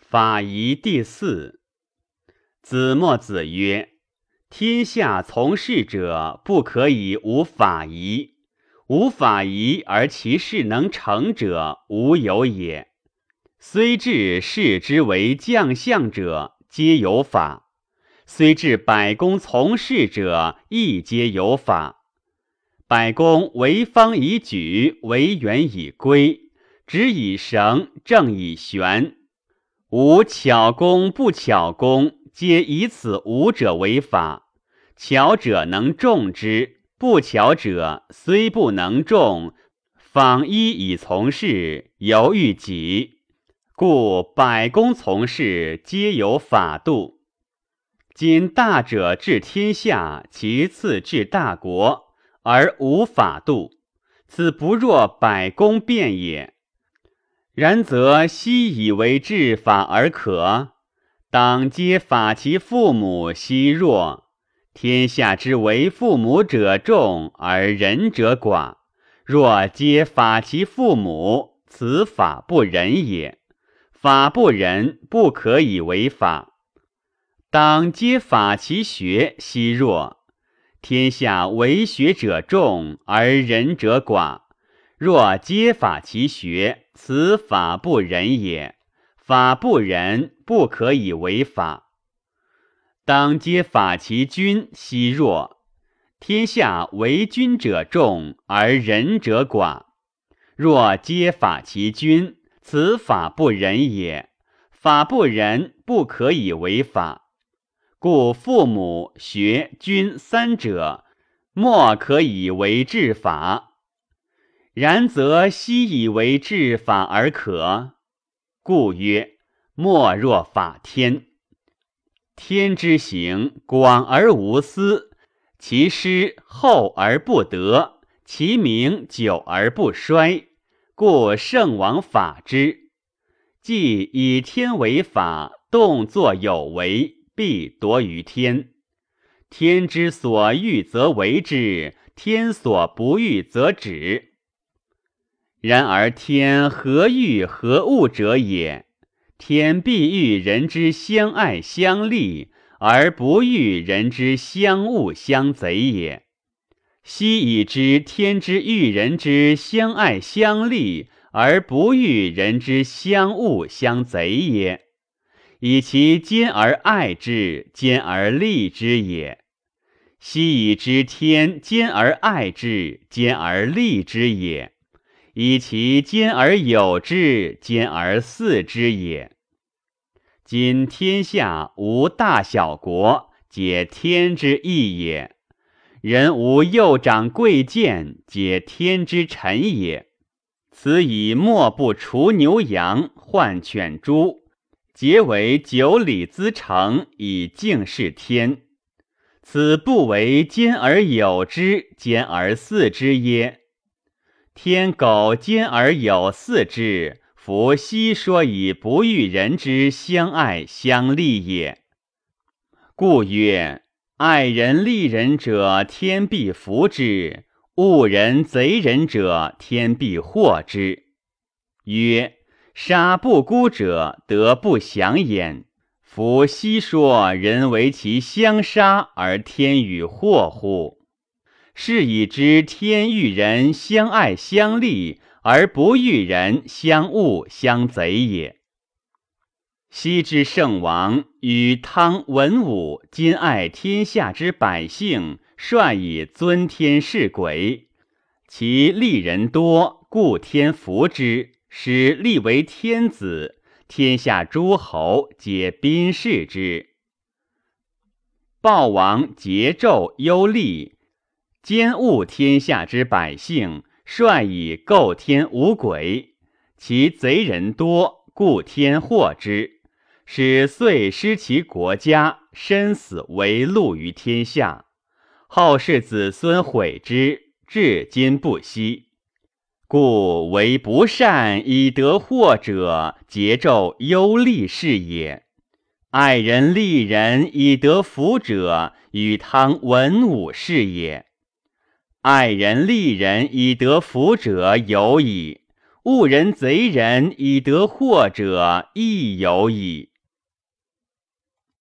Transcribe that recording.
法仪第四。子墨子曰：“天下从事者，不可以无法仪。无法仪而其事能成者，无有也。虽至视之为将相者，皆有法；虽至百工从事者，亦皆有法。百工为方以举，为圆以归，直以绳，正以悬。”吾巧工不巧工，皆以此五者为法。巧者能众之，不巧者虽不能众，访一以从事，犹豫己。故百工从事，皆有法度。今大者治天下，其次治大国，而无法度，此不若百工变也。然则昔以为治法而可，当皆法其父母奚弱。天下之为父母者众，而仁者寡。若皆法其父母，此法不仁也。法不仁，不可以为法。当皆法其学奚弱。天下为学者众，而仁者寡。若皆法其学。此法不仁也，法不仁，不可以为法。当皆法其君奚若，天下为君者众而仁者寡。若皆法其君，此法不仁也，法不仁，不可以为法。故父母、学、君三者，莫可以为治法。然则昔以为治法而可，故曰：莫若法天。天之行广而无私，其师厚而不得，其名久而不衰。故圣王法之。既以天为法，动作有为，必夺于天。天之所欲则为之，天所不欲则止。然而天何欲何物者也？天必欲人之相爱相利，而不欲人之相恶相贼也。昔已知天之欲人之相爱相利，而不欲人之相恶相贼也，以其兼而爱之，兼而利之也。昔已知天兼而爱之，兼而利之也。以其兼而有之，兼而祀之也。今天下无大小国，皆天之意也；人无幼长贵贱，皆天之臣也。此以莫不除牛羊，换犬猪，皆为九里之成，以敬事天。此不为兼而有之，兼而祀之耶？天狗兼而有四之，夫昔说以不欲人之相爱相利也。故曰：爱人利人者，天必福之；恶人贼人者，天必祸之。曰：杀不孤者，得不祥焉。夫昔说人为其相杀而天与祸乎？是以知天欲人相爱相利，而不欲人相恶相贼也。昔之圣王与汤文武，今爱天下之百姓，率以尊天事鬼。其利人多，故天福之，使立为天子，天下诸侯皆宾视之。暴王桀纣忧厉。兼恶天下之百姓，率以构天无鬼，其贼人多，故天祸之，使遂失其国家，身死为戮于天下。后世子孙悔之，至今不息。故为不善以得祸者，桀纣忧厉是也；爱人利人以得福者，与汤文武是也。爱人利人以得福者有矣，恶人贼人以得祸者亦有矣。